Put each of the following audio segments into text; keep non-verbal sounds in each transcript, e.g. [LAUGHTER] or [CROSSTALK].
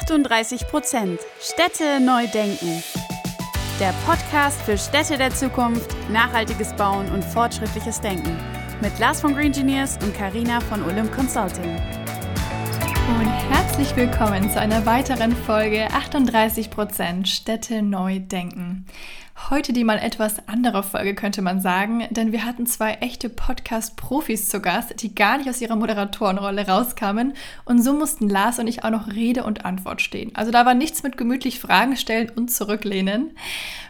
38 Prozent Städte neu denken. Der Podcast für Städte der Zukunft, nachhaltiges Bauen und fortschrittliches Denken. Mit Lars von Green Engineers und Karina von Olymp Consulting. Und herzlich willkommen zu einer weiteren Folge 38 Prozent Städte neu denken. Heute die mal etwas andere Folge, könnte man sagen, denn wir hatten zwei echte Podcast-Profis zu Gast, die gar nicht aus ihrer Moderatorenrolle rauskamen und so mussten Lars und ich auch noch Rede und Antwort stehen. Also da war nichts mit gemütlich Fragen stellen und zurücklehnen.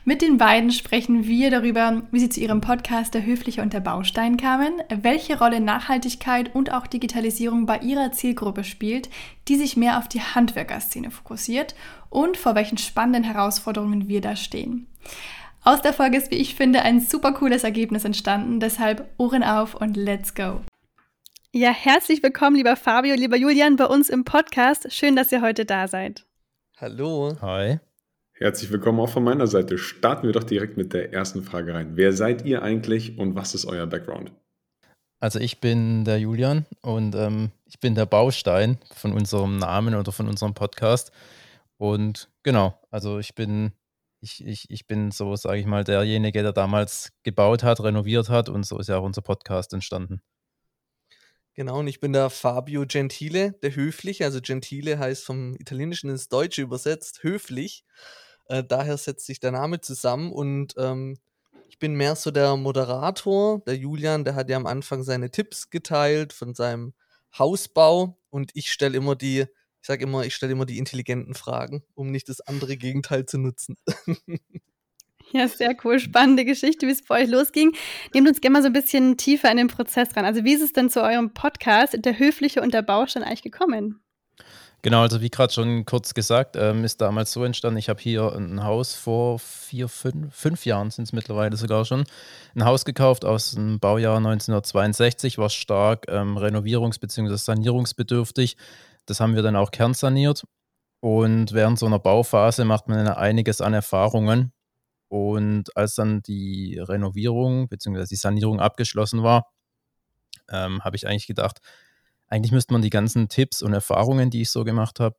Mit den beiden sprechen wir darüber, wie sie zu ihrem Podcast Der Höfliche und der Baustein kamen, welche Rolle Nachhaltigkeit und auch Digitalisierung bei ihrer Zielgruppe spielt, die sich mehr auf die Handwerkerszene fokussiert und vor welchen spannenden Herausforderungen wir da stehen. Aus der Folge ist, wie ich finde, ein super cooles Ergebnis entstanden. Deshalb Ohren auf und let's go. Ja, herzlich willkommen, lieber Fabio, lieber Julian, bei uns im Podcast. Schön, dass ihr heute da seid. Hallo. Hi. Herzlich willkommen auch von meiner Seite. Starten wir doch direkt mit der ersten Frage rein. Wer seid ihr eigentlich und was ist euer Background? Also ich bin der Julian und ähm, ich bin der Baustein von unserem Namen oder von unserem Podcast. Und genau, also ich bin ich, ich, ich bin so, sage ich mal, derjenige, der damals gebaut hat, renoviert hat und so ist ja auch unser Podcast entstanden. Genau, und ich bin der Fabio Gentile, der Höfliche. Also Gentile heißt vom Italienischen ins Deutsche übersetzt höflich. Äh, daher setzt sich der Name zusammen und ähm, ich bin mehr so der Moderator. Der Julian, der hat ja am Anfang seine Tipps geteilt von seinem Hausbau und ich stelle immer die ich sage immer, ich stelle immer die intelligenten Fragen, um nicht das andere Gegenteil zu nutzen. [LAUGHS] Ja, sehr cool. Spannende Geschichte, wie es bei euch losging. Nehmt uns gerne mal so ein bisschen tiefer in den Prozess ran. Also, wie ist es denn zu eurem Podcast, der Höfliche und der Baustein, eigentlich gekommen? Genau, also wie gerade schon kurz gesagt, ähm, ist damals so entstanden, ich habe hier ein Haus vor vier, fünf, fünf Jahren sind es mittlerweile sogar schon, ein Haus gekauft aus dem Baujahr 1962, war stark ähm, renovierungs- bzw. sanierungsbedürftig. Das haben wir dann auch kernsaniert. Und während so einer Bauphase macht man einiges an Erfahrungen. Und als dann die Renovierung bzw. die Sanierung abgeschlossen war, ähm, habe ich eigentlich gedacht, eigentlich müsste man die ganzen Tipps und Erfahrungen, die ich so gemacht habe,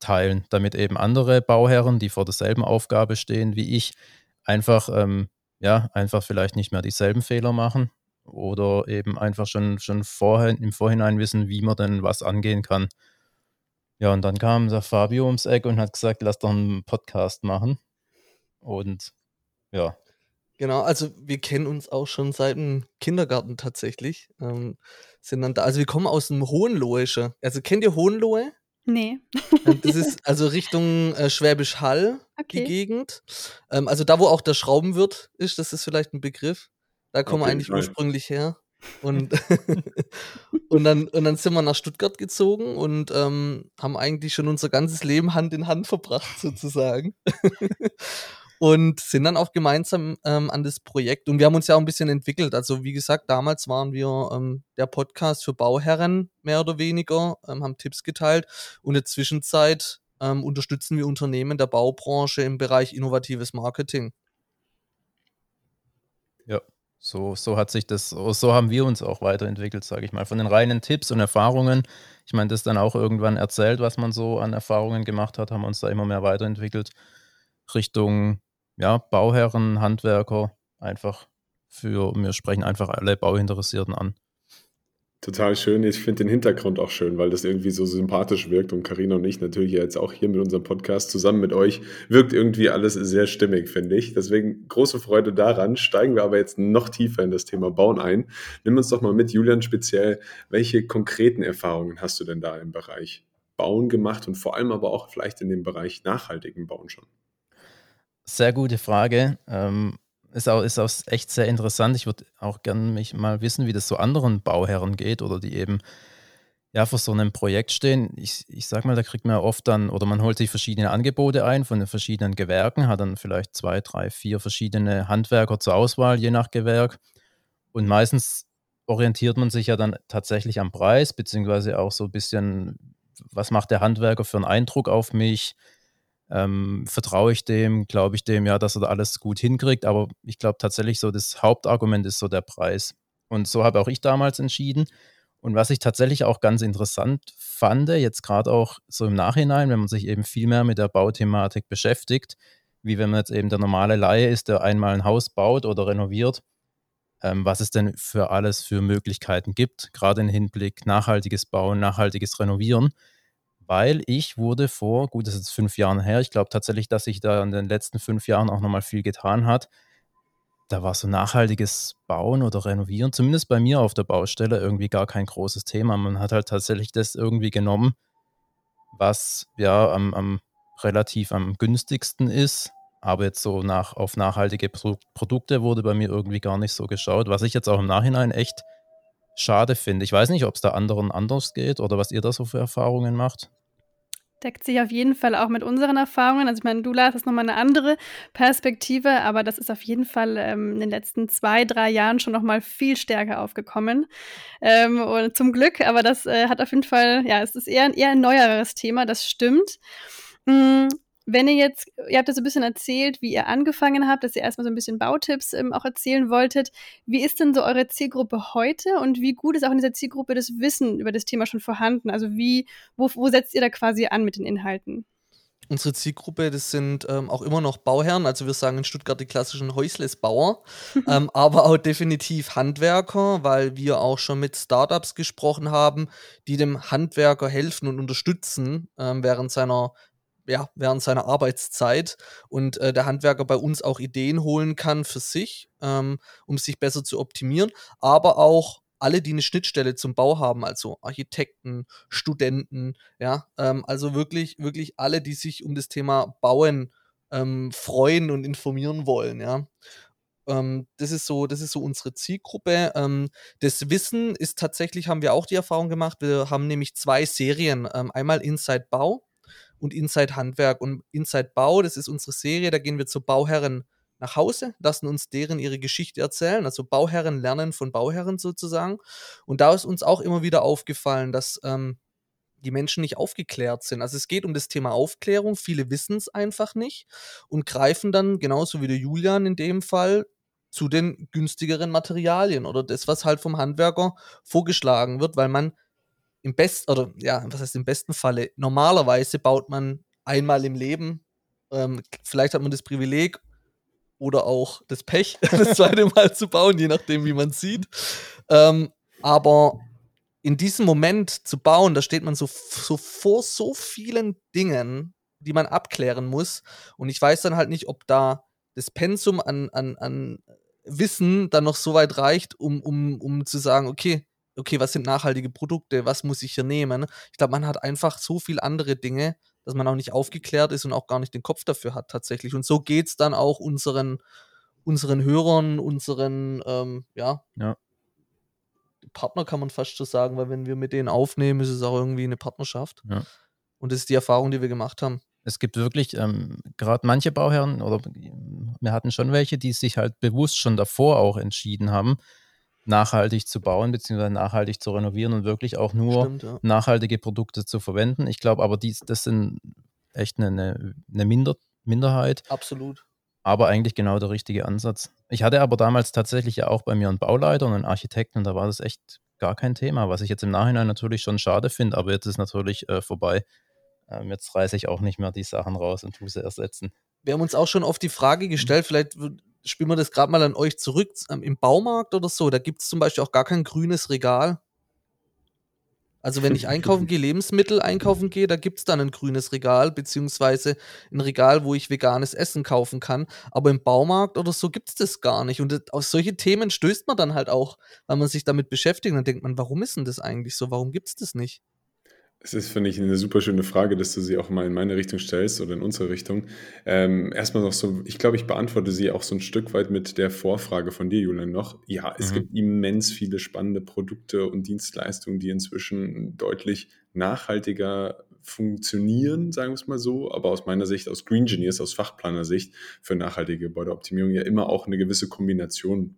teilen, damit eben andere Bauherren, die vor derselben Aufgabe stehen wie ich, einfach, ähm, ja, einfach vielleicht nicht mehr dieselben Fehler machen oder eben einfach schon, schon vorher, im Vorhinein wissen, wie man denn was angehen kann. Ja, und dann kam der Fabio ums Eck und hat gesagt, lass doch einen Podcast machen. Und ja. Genau, also wir kennen uns auch schon seit dem Kindergarten tatsächlich. Ähm, sind dann da, also wir kommen aus dem Hohenlohische. Also kennt ihr Hohenlohe? Nee. das ist also Richtung äh, Schwäbisch Hall, okay. die Gegend. Ähm, also da, wo auch der Schraubenwirt ist, das ist vielleicht ein Begriff. Da kommen wir eigentlich ursprünglich her. Und, [LAUGHS] [LAUGHS] und, dann, und dann sind wir nach Stuttgart gezogen und ähm, haben eigentlich schon unser ganzes Leben Hand in Hand verbracht, [LAUGHS] sozusagen. und sind dann auch gemeinsam ähm, an das Projekt. Und wir haben uns ja auch ein bisschen entwickelt. Also, wie gesagt, damals waren wir ähm, der Podcast für Bauherren, mehr oder weniger, ähm, haben Tipps geteilt. Und in der Zwischenzeit ähm, unterstützen wir Unternehmen der Baubranche im Bereich innovatives Marketing. So, so hat sich das, so haben wir uns auch weiterentwickelt, sage ich mal. Von den reinen Tipps und Erfahrungen. Ich meine, das dann auch irgendwann erzählt, was man so an Erfahrungen gemacht hat, haben uns da immer mehr weiterentwickelt. Richtung ja, Bauherren, Handwerker, einfach für, wir sprechen einfach alle Bauinteressierten an. Total schön. Ich finde den Hintergrund auch schön, weil das irgendwie so sympathisch wirkt. Und Karina und ich natürlich jetzt auch hier mit unserem Podcast zusammen mit euch wirkt irgendwie alles sehr stimmig, finde ich. Deswegen große Freude daran. Steigen wir aber jetzt noch tiefer in das Thema Bauen ein. Nimm uns doch mal mit, Julian, speziell. Welche konkreten Erfahrungen hast du denn da im Bereich Bauen gemacht und vor allem aber auch vielleicht in dem Bereich nachhaltigen Bauen schon? Sehr gute Frage. Ähm ist auch, ist auch echt sehr interessant. Ich würde auch gerne mich mal wissen, wie das so anderen Bauherren geht oder die eben ja vor so einem Projekt stehen. Ich, ich sag mal, da kriegt man oft dann, oder man holt sich verschiedene Angebote ein von den verschiedenen Gewerken, hat dann vielleicht zwei, drei, vier verschiedene Handwerker zur Auswahl, je nach Gewerk. Und meistens orientiert man sich ja dann tatsächlich am Preis, beziehungsweise auch so ein bisschen, was macht der Handwerker für einen Eindruck auf mich? Ähm, vertraue ich dem, glaube ich dem, ja, dass er da alles gut hinkriegt. Aber ich glaube tatsächlich so, das Hauptargument ist so der Preis. Und so habe auch ich damals entschieden. Und was ich tatsächlich auch ganz interessant fand, jetzt gerade auch so im Nachhinein, wenn man sich eben viel mehr mit der Bauthematik beschäftigt, wie wenn man jetzt eben der normale Laie ist, der einmal ein Haus baut oder renoviert, ähm, was es denn für alles für Möglichkeiten gibt, gerade im Hinblick nachhaltiges Bauen, nachhaltiges Renovieren. Weil ich wurde vor, gut, das ist fünf Jahren her, ich glaube tatsächlich, dass sich da in den letzten fünf Jahren auch nochmal viel getan hat. Da war so nachhaltiges Bauen oder Renovieren, zumindest bei mir auf der Baustelle, irgendwie gar kein großes Thema. Man hat halt tatsächlich das irgendwie genommen, was ja am, am relativ am günstigsten ist, aber jetzt so nach, auf nachhaltige Pro Produkte wurde bei mir irgendwie gar nicht so geschaut, was ich jetzt auch im Nachhinein echt schade finde. Ich weiß nicht, ob es da anderen anders geht oder was ihr da so für Erfahrungen macht. Deckt sich auf jeden Fall auch mit unseren Erfahrungen. Also ich meine, du Lars hast nochmal eine andere Perspektive, aber das ist auf jeden Fall ähm, in den letzten zwei, drei Jahren schon nochmal viel stärker aufgekommen. Ähm, und zum Glück, aber das äh, hat auf jeden Fall, ja, es ist eher, eher ein neueres Thema, das stimmt. Mhm wenn ihr jetzt, ihr habt ja so ein bisschen erzählt, wie ihr angefangen habt, dass ihr erstmal so ein bisschen Bautipps ähm, auch erzählen wolltet. Wie ist denn so eure Zielgruppe heute und wie gut ist auch in dieser Zielgruppe das Wissen über das Thema schon vorhanden? Also wie, wo, wo setzt ihr da quasi an mit den Inhalten? Unsere Zielgruppe, das sind ähm, auch immer noch Bauherren, also wir sagen in Stuttgart die klassischen Häuslesbauer, [LAUGHS] ähm, aber auch definitiv Handwerker, weil wir auch schon mit Startups gesprochen haben, die dem Handwerker helfen und unterstützen ähm, während seiner ja, während seiner Arbeitszeit und äh, der Handwerker bei uns auch Ideen holen kann für sich, ähm, um sich besser zu optimieren, aber auch alle, die eine Schnittstelle zum Bau haben, also Architekten, Studenten, ja, ähm, also wirklich, wirklich alle, die sich um das Thema Bauen ähm, freuen und informieren wollen, ja. Ähm, das ist so, das ist so unsere Zielgruppe. Ähm, das Wissen ist tatsächlich, haben wir auch die Erfahrung gemacht. Wir haben nämlich zwei Serien. Ähm, einmal Inside Bau und Inside Handwerk und Inside Bau. Das ist unsere Serie. Da gehen wir zu Bauherren nach Hause, lassen uns deren ihre Geschichte erzählen, also Bauherren lernen von Bauherren sozusagen. Und da ist uns auch immer wieder aufgefallen, dass ähm, die Menschen nicht aufgeklärt sind. Also es geht um das Thema Aufklärung. Viele wissen es einfach nicht und greifen dann, genauso wie der Julian in dem Fall, zu den günstigeren Materialien oder das, was halt vom Handwerker vorgeschlagen wird, weil man im besten, oder ja, was heißt im besten Falle, normalerweise baut man einmal im Leben, ähm, vielleicht hat man das Privileg oder auch das Pech, [LAUGHS] das zweite Mal zu bauen, je nachdem, wie man sieht. Ähm, aber in diesem Moment zu bauen, da steht man so, so vor so vielen Dingen, die man abklären muss. Und ich weiß dann halt nicht, ob da das Pensum an, an, an Wissen dann noch so weit reicht, um, um, um zu sagen, okay, okay, was sind nachhaltige Produkte, was muss ich hier nehmen? Ich glaube, man hat einfach so viele andere Dinge, dass man auch nicht aufgeklärt ist und auch gar nicht den Kopf dafür hat tatsächlich. Und so geht es dann auch unseren, unseren Hörern, unseren, ähm, ja, ja. Partner kann man fast so sagen, weil wenn wir mit denen aufnehmen, ist es auch irgendwie eine Partnerschaft. Ja. Und das ist die Erfahrung, die wir gemacht haben. Es gibt wirklich ähm, gerade manche Bauherren oder wir hatten schon welche, die sich halt bewusst schon davor auch entschieden haben, nachhaltig zu bauen, beziehungsweise nachhaltig zu renovieren und wirklich auch nur Stimmt, ja. nachhaltige Produkte zu verwenden. Ich glaube aber, dies, das sind echt eine, eine Minder, Minderheit. Absolut. Aber eigentlich genau der richtige Ansatz. Ich hatte aber damals tatsächlich ja auch bei mir einen Bauleiter und einen Architekten und da war das echt gar kein Thema, was ich jetzt im Nachhinein natürlich schon schade finde, aber jetzt ist natürlich äh, vorbei. Ähm, jetzt reiße ich auch nicht mehr die Sachen raus und tue sie ersetzen. Wir haben uns auch schon oft die Frage gestellt, vielleicht spielen wir das gerade mal an euch zurück, ähm, im Baumarkt oder so, da gibt es zum Beispiel auch gar kein grünes Regal. Also wenn ich [LAUGHS] einkaufen gehe, Lebensmittel einkaufen gehe, da gibt es dann ein grünes Regal, beziehungsweise ein Regal, wo ich veganes Essen kaufen kann. Aber im Baumarkt oder so gibt es das gar nicht. Und auf solche Themen stößt man dann halt auch, weil man sich damit beschäftigt. Und dann denkt man, warum ist denn das eigentlich so? Warum gibt es das nicht? Es ist, finde ich, eine super schöne Frage, dass du sie auch mal in meine Richtung stellst oder in unsere Richtung. Ähm, erstmal noch so, ich glaube, ich beantworte sie auch so ein Stück weit mit der Vorfrage von dir, Julian, noch. Ja, es mhm. gibt immens viele spannende Produkte und Dienstleistungen, die inzwischen deutlich nachhaltiger funktionieren, sagen wir es mal so, aber aus meiner Sicht, aus Green Engineers, aus Fachplaner-Sicht für nachhaltige Gebäudeoptimierung ja immer auch eine gewisse Kombination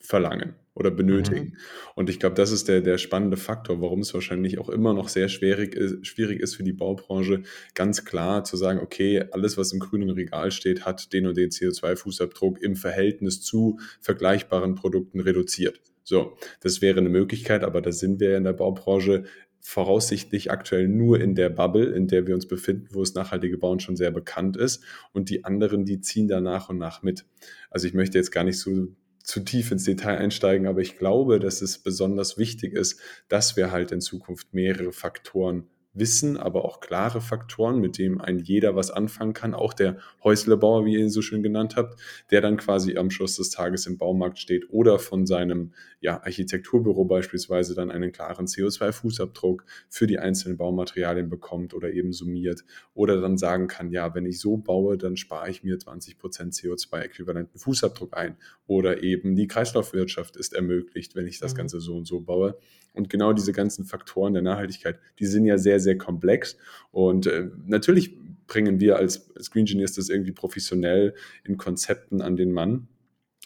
verlangen oder benötigen. Mhm. Und ich glaube, das ist der, der spannende Faktor, warum es wahrscheinlich auch immer noch sehr schwierig ist, schwierig ist für die Baubranche, ganz klar zu sagen, okay, alles, was im grünen Regal steht, hat den und den CO2-Fußabdruck im Verhältnis zu vergleichbaren Produkten reduziert. So, das wäre eine Möglichkeit, aber da sind wir ja in der Baubranche voraussichtlich aktuell nur in der Bubble, in der wir uns befinden, wo das nachhaltige Bauen schon sehr bekannt ist. Und die anderen, die ziehen da nach und nach mit. Also ich möchte jetzt gar nicht so zu tief ins Detail einsteigen, aber ich glaube, dass es besonders wichtig ist, dass wir halt in Zukunft mehrere Faktoren Wissen, aber auch klare Faktoren, mit dem ein jeder was anfangen kann, auch der Häuslebauer, wie ihr ihn so schön genannt habt, der dann quasi am Schluss des Tages im Baumarkt steht oder von seinem ja, Architekturbüro beispielsweise dann einen klaren CO2-Fußabdruck für die einzelnen Baumaterialien bekommt oder eben summiert oder dann sagen kann, ja, wenn ich so baue, dann spare ich mir 20 Prozent CO2-äquivalenten Fußabdruck ein oder eben die Kreislaufwirtschaft ist ermöglicht, wenn ich das mhm. Ganze so und so baue. Und genau diese ganzen Faktoren der Nachhaltigkeit, die sind ja sehr, sehr komplex. Und äh, natürlich bringen wir als, Green Engineers das irgendwie professionell in Konzepten an den Mann.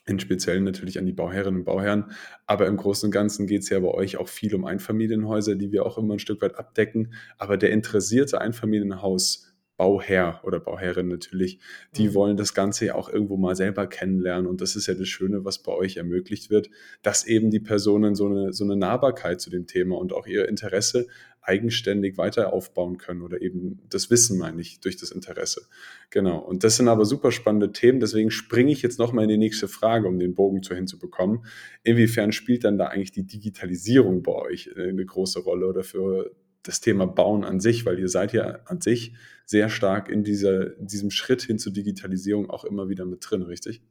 In Speziellen natürlich an die Bauherrinnen und Bauherren. Aber im Großen und Ganzen geht es ja bei euch auch viel um Einfamilienhäuser, die wir auch immer ein Stück weit abdecken. Aber der interessierte Einfamilienhaus Bauherr oder Bauherrin natürlich, die mhm. wollen das Ganze ja auch irgendwo mal selber kennenlernen. Und das ist ja das Schöne, was bei euch ermöglicht wird, dass eben die Personen so eine, so eine Nahbarkeit zu dem Thema und auch ihr Interesse eigenständig weiter aufbauen können oder eben das Wissen, meine ich, durch das Interesse. Genau. Und das sind aber super spannende Themen. Deswegen springe ich jetzt nochmal in die nächste Frage, um den Bogen zu hinzubekommen. Inwiefern spielt dann da eigentlich die Digitalisierung bei euch eine große Rolle oder für das Thema Bauen an sich, weil ihr seid ja an sich sehr stark in, dieser, in diesem Schritt hin zur Digitalisierung auch immer wieder mit drin, richtig?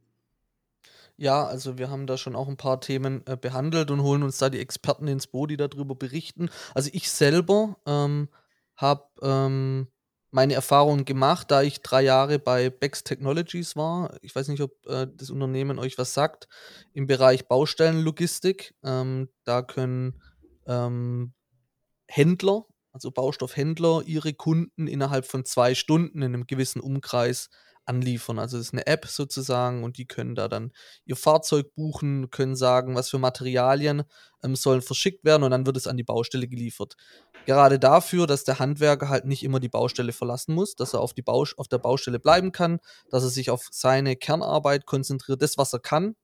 Ja, also wir haben da schon auch ein paar Themen äh, behandelt und holen uns da die Experten ins Boot, die darüber berichten. Also ich selber ähm, habe ähm, meine Erfahrungen gemacht, da ich drei Jahre bei Bex Technologies war. Ich weiß nicht, ob äh, das Unternehmen euch was sagt. Im Bereich Baustellenlogistik. Ähm, da können ähm, Händler, also Baustoffhändler, ihre Kunden innerhalb von zwei Stunden in einem gewissen Umkreis anliefern. Also es ist eine App sozusagen und die können da dann ihr Fahrzeug buchen, können sagen, was für Materialien ähm, sollen verschickt werden und dann wird es an die Baustelle geliefert. Gerade dafür, dass der Handwerker halt nicht immer die Baustelle verlassen muss, dass er auf, die Baust auf der Baustelle bleiben kann, dass er sich auf seine Kernarbeit konzentriert, das, was er kann,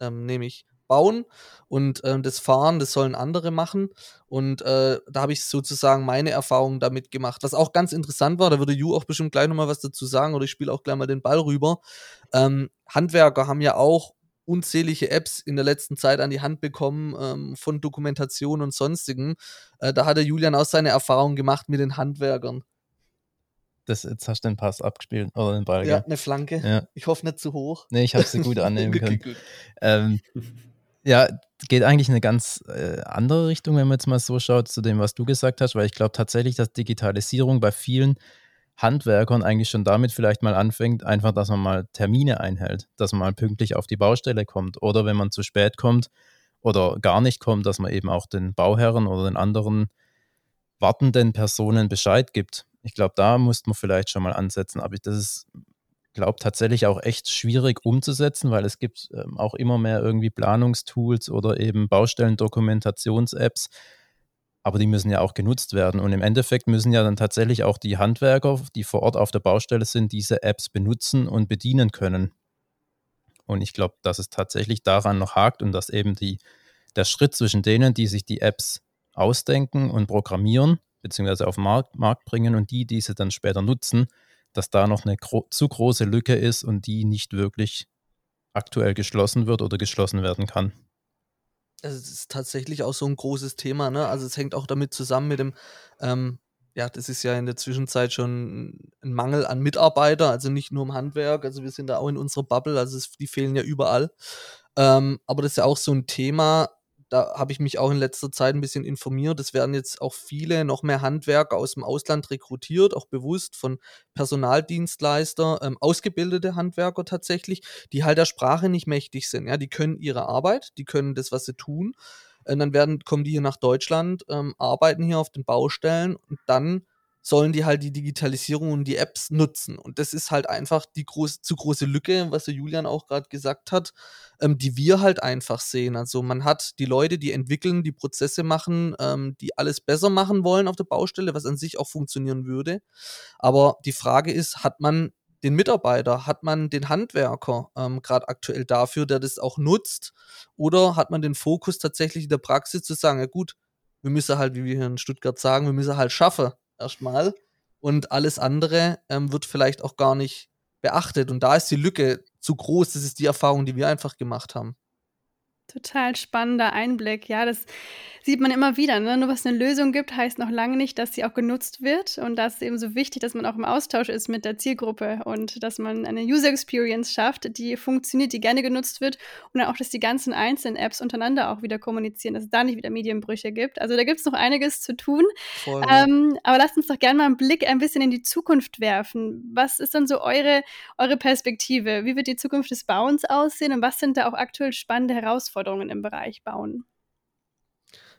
ähm, nämlich bauen und äh, das Fahren, das sollen andere machen. Und äh, da habe ich sozusagen meine Erfahrungen damit gemacht. Was auch ganz interessant war, da würde Ju auch bestimmt gleich nochmal was dazu sagen oder ich spiele auch gleich mal den Ball rüber. Ähm, Handwerker haben ja auch unzählige Apps in der letzten Zeit an die Hand bekommen ähm, von Dokumentation und sonstigen. Äh, da hat der Julian auch seine Erfahrungen gemacht mit den Handwerkern. Das, jetzt hast du den Pass abgespielt oder den Ball. Ja, eine Flanke. Ja. Ich hoffe nicht zu hoch. Nee, ich habe sie gut annehmen [LAUGHS] können. Ähm, [LAUGHS] ja, geht eigentlich in eine ganz äh, andere Richtung, wenn man jetzt mal so schaut, zu dem, was du gesagt hast, weil ich glaube tatsächlich, dass Digitalisierung bei vielen Handwerkern eigentlich schon damit vielleicht mal anfängt, einfach, dass man mal Termine einhält, dass man mal pünktlich auf die Baustelle kommt oder wenn man zu spät kommt oder gar nicht kommt, dass man eben auch den Bauherren oder den anderen wartenden Personen Bescheid gibt. Ich glaube, da muss man vielleicht schon mal ansetzen, aber das ist glaube tatsächlich auch echt schwierig umzusetzen, weil es gibt ähm, auch immer mehr irgendwie Planungstools oder eben Baustellen-Dokumentations-Apps, aber die müssen ja auch genutzt werden. Und im Endeffekt müssen ja dann tatsächlich auch die Handwerker, die vor Ort auf der Baustelle sind, diese Apps benutzen und bedienen können. Und ich glaube, dass es tatsächlich daran noch hakt und dass eben die, der Schritt zwischen denen, die sich die Apps ausdenken und programmieren, beziehungsweise auf den Markt, Markt bringen und die, die sie dann später nutzen, dass da noch eine gro zu große Lücke ist und die nicht wirklich aktuell geschlossen wird oder geschlossen werden kann. Es ist tatsächlich auch so ein großes Thema, ne? Also es hängt auch damit zusammen mit dem, ähm, ja, das ist ja in der Zwischenzeit schon ein Mangel an Mitarbeiter, also nicht nur im Handwerk, also wir sind da auch in unserer Bubble, also es, die fehlen ja überall. Ähm, aber das ist ja auch so ein Thema, da habe ich mich auch in letzter Zeit ein bisschen informiert. Es werden jetzt auch viele, noch mehr Handwerker aus dem Ausland rekrutiert, auch bewusst von Personaldienstleister, ähm, ausgebildete Handwerker tatsächlich, die halt der Sprache nicht mächtig sind. Ja, die können ihre Arbeit, die können das, was sie tun. Und dann werden, kommen die hier nach Deutschland, ähm, arbeiten hier auf den Baustellen und dann sollen die halt die Digitalisierung und die Apps nutzen. Und das ist halt einfach die groß, zu große Lücke, was der Julian auch gerade gesagt hat, ähm, die wir halt einfach sehen. Also man hat die Leute, die entwickeln, die Prozesse machen, ähm, die alles besser machen wollen auf der Baustelle, was an sich auch funktionieren würde. Aber die Frage ist, hat man den Mitarbeiter? Hat man den Handwerker ähm, gerade aktuell dafür, der das auch nutzt? Oder hat man den Fokus tatsächlich in der Praxis zu sagen, ja gut, wir müssen halt, wie wir hier in Stuttgart sagen, wir müssen halt schaffen erstmal. Und alles andere ähm, wird vielleicht auch gar nicht beachtet. Und da ist die Lücke zu groß. Das ist die Erfahrung, die wir einfach gemacht haben. Total spannender Einblick. Ja, das sieht man immer wieder. Ne? Nur was eine Lösung gibt, heißt noch lange nicht, dass sie auch genutzt wird. Und das ist eben so wichtig, dass man auch im Austausch ist mit der Zielgruppe und dass man eine User Experience schafft, die funktioniert, die gerne genutzt wird und dann auch, dass die ganzen einzelnen Apps untereinander auch wieder kommunizieren, dass es da nicht wieder Medienbrüche gibt. Also da gibt es noch einiges zu tun. Ähm, aber lasst uns doch gerne mal einen Blick ein bisschen in die Zukunft werfen. Was ist dann so eure, eure Perspektive? Wie wird die Zukunft des Bauens aussehen und was sind da auch aktuell spannende Herausforderungen? Herausforderungen im Bereich Bauen?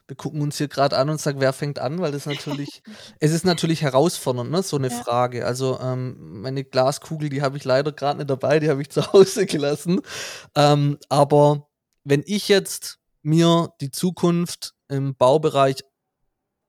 wir gucken uns hier gerade an und sagen, wer fängt an, weil das natürlich, [LAUGHS] es ist natürlich herausfordernd, ne, so eine ja. Frage. Also ähm, meine Glaskugel, die habe ich leider gerade nicht dabei, die habe ich [LAUGHS] zu Hause gelassen. Ähm, aber wenn ich jetzt mir die Zukunft im Baubereich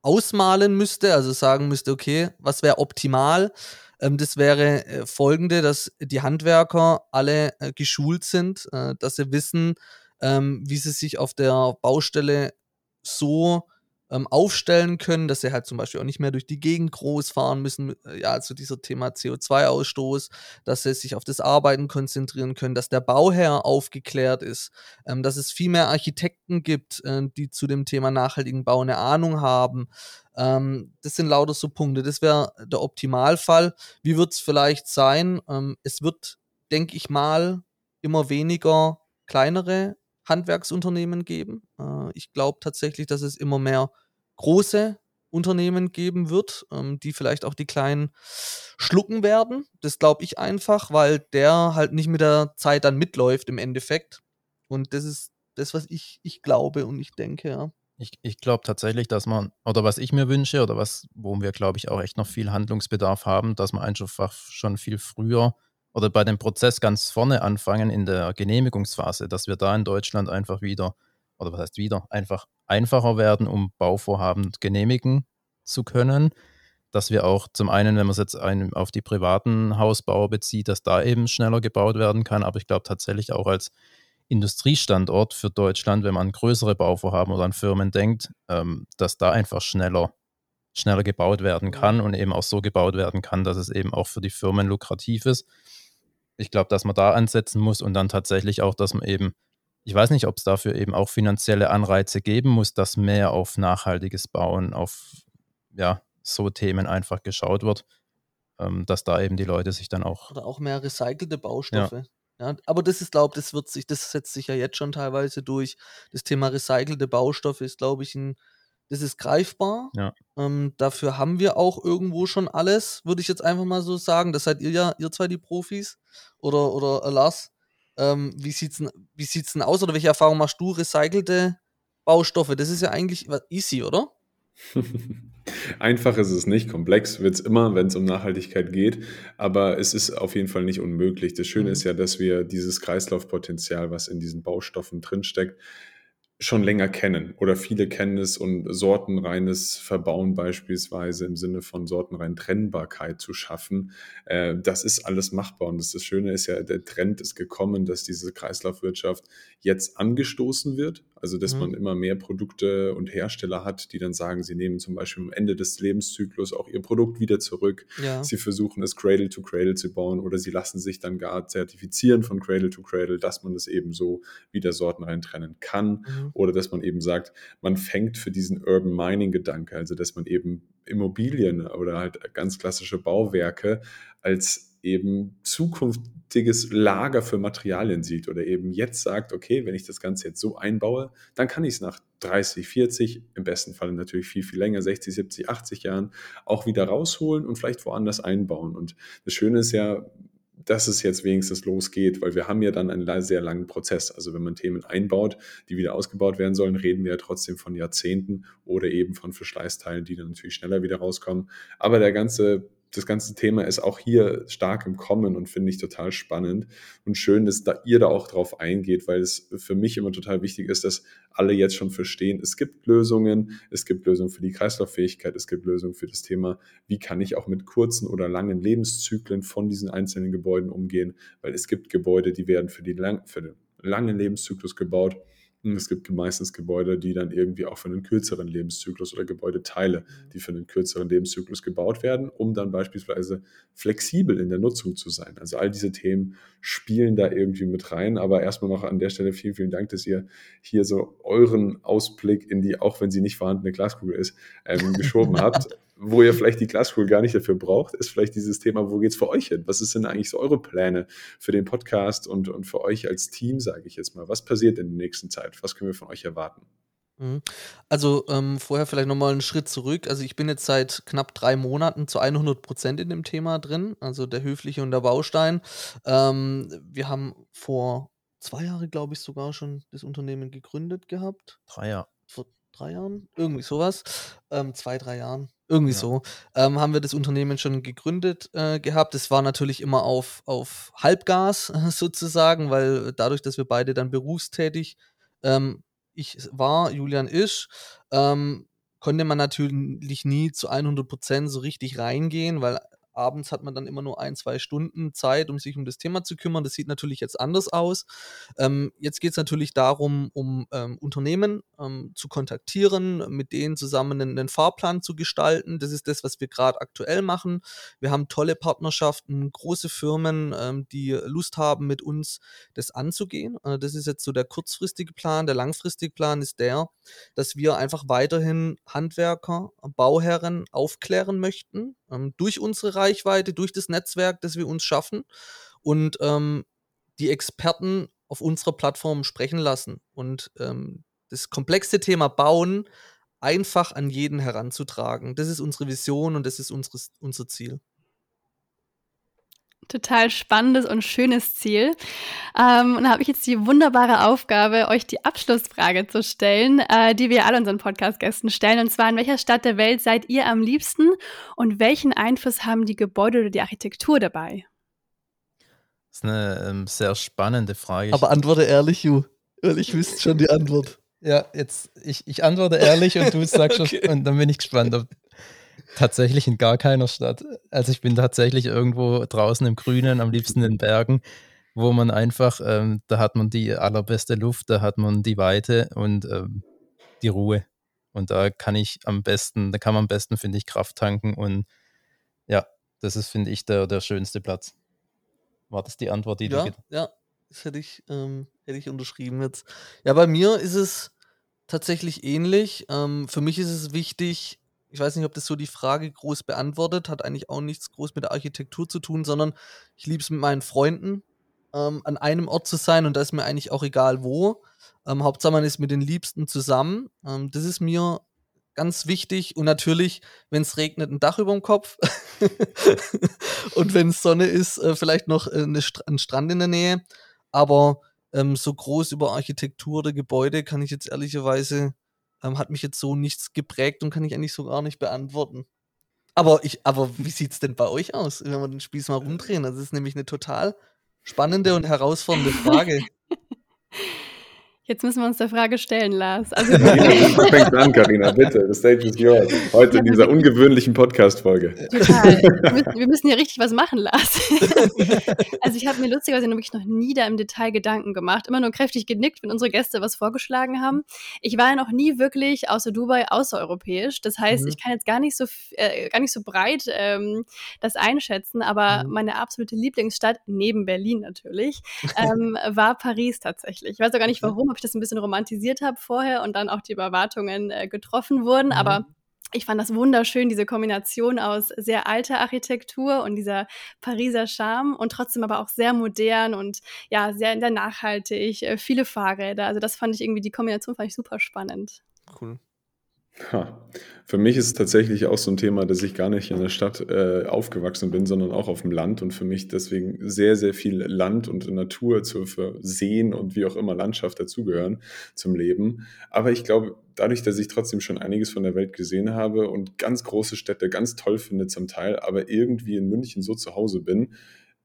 ausmalen müsste, also sagen müsste, okay, was wäre optimal? Ähm, das wäre äh, folgende, dass die Handwerker alle äh, geschult sind, äh, dass sie wissen, ähm, wie sie sich auf der Baustelle so ähm, aufstellen können, dass sie halt zum Beispiel auch nicht mehr durch die Gegend groß fahren müssen, äh, ja, also dieser Thema CO2-Ausstoß, dass sie sich auf das Arbeiten konzentrieren können, dass der Bauherr aufgeklärt ist, ähm, dass es viel mehr Architekten gibt, äh, die zu dem Thema nachhaltigen Bau eine Ahnung haben. Ähm, das sind lauter so Punkte. Das wäre der Optimalfall. Wie wird es vielleicht sein? Ähm, es wird, denke ich mal, immer weniger kleinere Handwerksunternehmen geben. Äh, ich glaube tatsächlich, dass es immer mehr große Unternehmen geben wird, ähm, die vielleicht auch die kleinen schlucken werden. Das glaube ich einfach, weil der halt nicht mit der Zeit dann mitläuft im Endeffekt. Und das ist das, was ich, ich glaube und ich denke, ja. Ich, ich glaube tatsächlich, dass man, oder was ich mir wünsche, oder was, wo wir, glaube ich, auch echt noch viel Handlungsbedarf haben, dass man einfach schon viel früher oder bei dem Prozess ganz vorne anfangen in der Genehmigungsphase, dass wir da in Deutschland einfach wieder, oder was heißt wieder, einfach einfacher werden, um Bauvorhaben genehmigen zu können. Dass wir auch zum einen, wenn man es jetzt ein, auf die privaten Hausbauer bezieht, dass da eben schneller gebaut werden kann. Aber ich glaube tatsächlich auch als Industriestandort für Deutschland, wenn man an größere Bauvorhaben oder an Firmen denkt, ähm, dass da einfach schneller schneller gebaut werden kann und eben auch so gebaut werden kann, dass es eben auch für die Firmen lukrativ ist ich glaube, dass man da ansetzen muss und dann tatsächlich auch, dass man eben, ich weiß nicht, ob es dafür eben auch finanzielle Anreize geben muss, dass mehr auf nachhaltiges Bauen, auf ja, so Themen einfach geschaut wird, ähm, dass da eben die Leute sich dann auch. Oder auch mehr recycelte Baustoffe. Ja. Ja, aber das ist, glaube ich, das wird sich, das setzt sich ja jetzt schon teilweise durch. Das Thema recycelte Baustoffe ist, glaube ich, ein das ist greifbar. Ja. Ähm, dafür haben wir auch irgendwo schon alles, würde ich jetzt einfach mal so sagen. Das seid ihr ja, ihr zwei die Profis. Oder, oder äh, Lars, ähm, wie sieht's denn, wie sieht's denn aus? Oder welche Erfahrungen machst du? Recycelte Baustoffe, das ist ja eigentlich easy, oder? [LAUGHS] Einfach ist es nicht, komplex wird es immer, wenn es um Nachhaltigkeit geht, aber es ist auf jeden Fall nicht unmöglich. Das Schöne mhm. ist ja, dass wir dieses Kreislaufpotenzial, was in diesen Baustoffen drinsteckt, schon länger kennen oder viele kennen es und sortenreines Verbauen beispielsweise im Sinne von sortenrein Trennbarkeit zu schaffen, äh, das ist alles machbar. Und das, das Schöne ist ja, der Trend ist gekommen, dass diese Kreislaufwirtschaft jetzt angestoßen wird, also dass mhm. man immer mehr Produkte und Hersteller hat, die dann sagen, sie nehmen zum Beispiel am Ende des Lebenszyklus auch ihr Produkt wieder zurück, ja. sie versuchen es Cradle to Cradle zu bauen oder sie lassen sich dann gar zertifizieren von Cradle to Cradle, dass man es eben so wieder sortenrein trennen kann. Mhm oder dass man eben sagt, man fängt für diesen Urban Mining Gedanke, also dass man eben Immobilien oder halt ganz klassische Bauwerke als eben zukünftiges Lager für Materialien sieht oder eben jetzt sagt, okay, wenn ich das Ganze jetzt so einbaue, dann kann ich es nach 30, 40, im besten Fall natürlich viel, viel länger, 60, 70, 80 Jahren auch wieder rausholen und vielleicht woanders einbauen. Und das Schöne ist ja, dass es jetzt wenigstens losgeht, weil wir haben ja dann einen sehr langen Prozess. Also wenn man Themen einbaut, die wieder ausgebaut werden sollen, reden wir ja trotzdem von Jahrzehnten oder eben von Verschleißteilen, die dann natürlich schneller wieder rauskommen. Aber der ganze das ganze Thema ist auch hier stark im Kommen und finde ich total spannend und schön, dass da ihr da auch drauf eingeht, weil es für mich immer total wichtig ist, dass alle jetzt schon verstehen, es gibt Lösungen, es gibt Lösungen für die Kreislauffähigkeit, es gibt Lösungen für das Thema, wie kann ich auch mit kurzen oder langen Lebenszyklen von diesen einzelnen Gebäuden umgehen, weil es gibt Gebäude, die werden für, die lang, für den langen Lebenszyklus gebaut es gibt meistens Gebäude, die dann irgendwie auch für einen kürzeren Lebenszyklus oder Gebäudeteile, mhm. die für einen kürzeren Lebenszyklus gebaut werden, um dann beispielsweise flexibel in der Nutzung zu sein. Also all diese Themen spielen da irgendwie mit rein. Aber erstmal noch an der Stelle vielen, vielen Dank, dass ihr hier so euren Ausblick in die, auch wenn sie nicht vorhandene Glaskugel ist, ähm, geschoben [LAUGHS] habt wo ihr vielleicht die Glaskugel gar nicht dafür braucht, ist vielleicht dieses Thema, wo geht es für euch hin? Was sind eigentlich so eure Pläne für den Podcast und, und für euch als Team, sage ich jetzt mal? Was passiert in der nächsten Zeit? Was können wir von euch erwarten? Mhm. Also ähm, vorher vielleicht nochmal einen Schritt zurück. Also ich bin jetzt seit knapp drei Monaten zu 100 Prozent in dem Thema drin, also der höfliche und der Baustein. Ähm, wir haben vor zwei Jahren, glaube ich, sogar schon das Unternehmen gegründet gehabt. Drei Jahre. Vor drei Jahren, irgendwie sowas. Ähm, zwei, drei Jahren. Irgendwie ja. so. Ähm, haben wir das Unternehmen schon gegründet äh, gehabt. Es war natürlich immer auf, auf Halbgas äh, [LAUGHS] sozusagen, weil dadurch, dass wir beide dann berufstätig, ähm, ich war, Julian ist, ähm, konnte man natürlich nie zu 100 Prozent so richtig reingehen, weil abends hat man dann immer nur ein, zwei Stunden Zeit, um sich um das Thema zu kümmern. Das sieht natürlich jetzt anders aus. Ähm, jetzt geht es natürlich darum, um ähm, Unternehmen ähm, zu kontaktieren, mit denen zusammen einen, einen, Fahrplan zu gestalten. Das ist das, was wir gerade aktuell machen. Wir haben tolle Partnerschaften, große Firmen, ähm, die Lust haben, mit uns das anzugehen. Äh, das ist jetzt so der kurzfristige Plan. Der langfristige Plan ist der, dass wir einfach weiterhin Handwerker, Bauherren aufklären möchten ähm, durch unsere Reichweite, durch das Netzwerk, das wir uns schaffen und ähm, die Experten auf unserer Plattform sprechen lassen und ähm, das komplexe Thema Bauen einfach an jeden heranzutragen. Das ist unsere Vision und das ist unseres, unser Ziel total spannendes und schönes Ziel. Ähm, und da habe ich jetzt die wunderbare Aufgabe, euch die Abschlussfrage zu stellen, äh, die wir alle unseren Podcast-Gästen stellen. Und zwar, in welcher Stadt der Welt seid ihr am liebsten und welchen Einfluss haben die Gebäude oder die Architektur dabei? Das ist eine ähm, sehr spannende Frage. Aber antworte ehrlich, Ju, weil ich wüsste schon die Antwort. Ja, jetzt, ich, ich antworte ehrlich und du sagst [LAUGHS] okay. schon, und dann bin ich gespannt, ob tatsächlich in gar keiner Stadt. Also ich bin tatsächlich irgendwo draußen im Grünen, am liebsten in Bergen, wo man einfach, ähm, da hat man die allerbeste Luft, da hat man die Weite und ähm, die Ruhe. Und da kann ich am besten, da kann man am besten, finde ich, Kraft tanken und ja, das ist, finde ich, der, der schönste Platz. War das die Antwort, die ja, du Ja, das hätte ich, ähm, hätte ich unterschrieben jetzt. Ja, bei mir ist es tatsächlich ähnlich. Ähm, für mich ist es wichtig, ich weiß nicht, ob das so die Frage groß beantwortet, hat eigentlich auch nichts groß mit der Architektur zu tun, sondern ich liebe es mit meinen Freunden ähm, an einem Ort zu sein und da ist mir eigentlich auch egal wo. Ähm, Hauptsache man ist mit den Liebsten zusammen. Ähm, das ist mir ganz wichtig und natürlich, wenn es regnet, ein Dach über dem Kopf [LAUGHS] und wenn es Sonne ist, äh, vielleicht noch äh, St ein Strand in der Nähe. Aber ähm, so groß über Architektur oder Gebäude kann ich jetzt ehrlicherweise ähm, hat mich jetzt so nichts geprägt und kann ich eigentlich so gar nicht beantworten. Aber, ich, aber wie sieht es denn bei euch aus, wenn wir den Spieß mal rumdrehen? Das ist nämlich eine total spannende und herausfordernde Frage. [LAUGHS] Jetzt müssen wir uns der Frage stellen, Lars. Also, [LAUGHS] [LAUGHS] Fängt an, Karina, bitte. The stage is yours. Heute in dieser ungewöhnlichen Podcast-Folge. Total. [LAUGHS] Wir müssen, wir müssen, ja richtig was machen, Lars. also ich habe mir lustigerweise wirklich noch nie da im Detail Gedanken gemacht. Immer nur kräftig genickt, wenn unsere Gäste was vorgeschlagen haben. Ich war ja noch nie wirklich außer Dubai außereuropäisch. Das heißt, mhm. ich kann jetzt gar nicht so, äh, gar nicht so breit ähm, das einschätzen, aber mhm. meine absolute Lieblingsstadt, neben Berlin natürlich, ähm, war Paris tatsächlich. Ich weiß auch gar nicht, warum ich das ein bisschen romantisiert habe vorher und dann auch die Erwartungen äh, getroffen wurden. Mhm. Aber ich fand das wunderschön, diese Kombination aus sehr alter Architektur und dieser Pariser Charme und trotzdem aber auch sehr modern und ja, sehr, sehr nachhaltig, äh, viele Fahrräder. Also das fand ich irgendwie, die Kombination fand ich super spannend. Cool. Ha. Für mich ist es tatsächlich auch so ein Thema, dass ich gar nicht in der Stadt äh, aufgewachsen bin, sondern auch auf dem Land und für mich deswegen sehr, sehr viel Land und Natur zu versehen und wie auch immer Landschaft dazugehören zum Leben. Aber ich glaube, dadurch, dass ich trotzdem schon einiges von der Welt gesehen habe und ganz große Städte ganz toll finde zum Teil, aber irgendwie in München so zu Hause bin,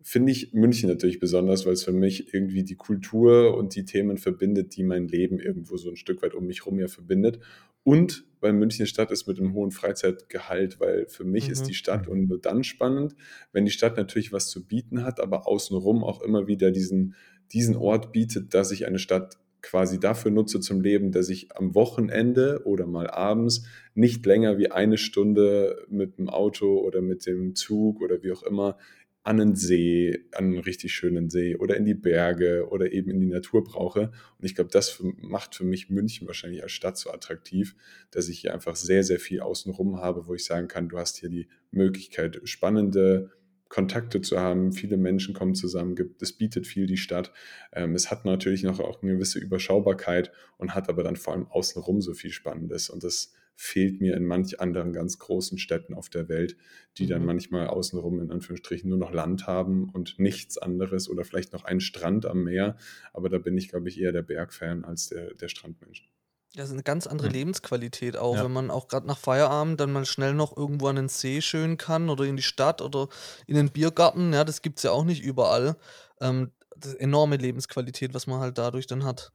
finde ich München natürlich besonders, weil es für mich irgendwie die Kultur und die Themen verbindet, die mein Leben irgendwo so ein Stück weit um mich herum ja verbindet. Und weil München Stadt ist mit einem hohen Freizeitgehalt, weil für mich mhm. ist die Stadt und nur dann spannend, wenn die Stadt natürlich was zu bieten hat, aber außenrum auch immer wieder diesen, diesen Ort bietet, dass ich eine Stadt quasi dafür nutze zum Leben, dass ich am Wochenende oder mal abends nicht länger wie eine Stunde mit dem Auto oder mit dem Zug oder wie auch immer an einen See, an einen richtig schönen See oder in die Berge oder eben in die Natur brauche. Und ich glaube, das macht für mich München wahrscheinlich als Stadt so attraktiv, dass ich hier einfach sehr, sehr viel außenrum habe, wo ich sagen kann, du hast hier die Möglichkeit, spannende Kontakte zu haben. Viele Menschen kommen zusammen, es bietet viel die Stadt. Ähm, es hat natürlich noch auch eine gewisse Überschaubarkeit und hat aber dann vor allem außenrum so viel Spannendes. Und das fehlt mir in manch anderen ganz großen Städten auf der Welt, die dann mhm. manchmal außenrum in Anführungsstrichen nur noch Land haben und nichts anderes oder vielleicht noch einen Strand am Meer. Aber da bin ich, glaube ich, eher der Bergfan als der, der Strandmensch. Ja, ist eine ganz andere mhm. Lebensqualität auch, ja. wenn man auch gerade nach Feierabend dann mal schnell noch irgendwo an den See schön kann oder in die Stadt oder in den Biergarten. Ja, das gibt es ja auch nicht überall. Ähm, enorme Lebensqualität, was man halt dadurch dann hat.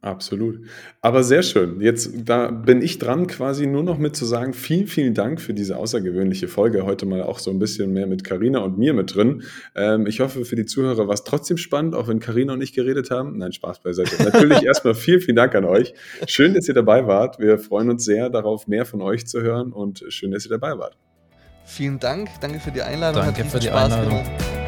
Absolut. Aber sehr schön. Jetzt da bin ich dran, quasi nur noch mit zu sagen, vielen, vielen Dank für diese außergewöhnliche Folge. Heute mal auch so ein bisschen mehr mit Karina und mir mit drin. Ähm, ich hoffe, für die Zuhörer war es trotzdem spannend, auch wenn Karina und ich geredet haben. Nein, Spaß beiseite. Natürlich [LAUGHS] erstmal vielen, vielen Dank an euch. Schön, dass ihr dabei wart. Wir freuen uns sehr darauf, mehr von euch zu hören und schön, dass ihr dabei wart. Vielen Dank. Danke für die Einladung. Danke für die Spaß Einladung. Gemacht.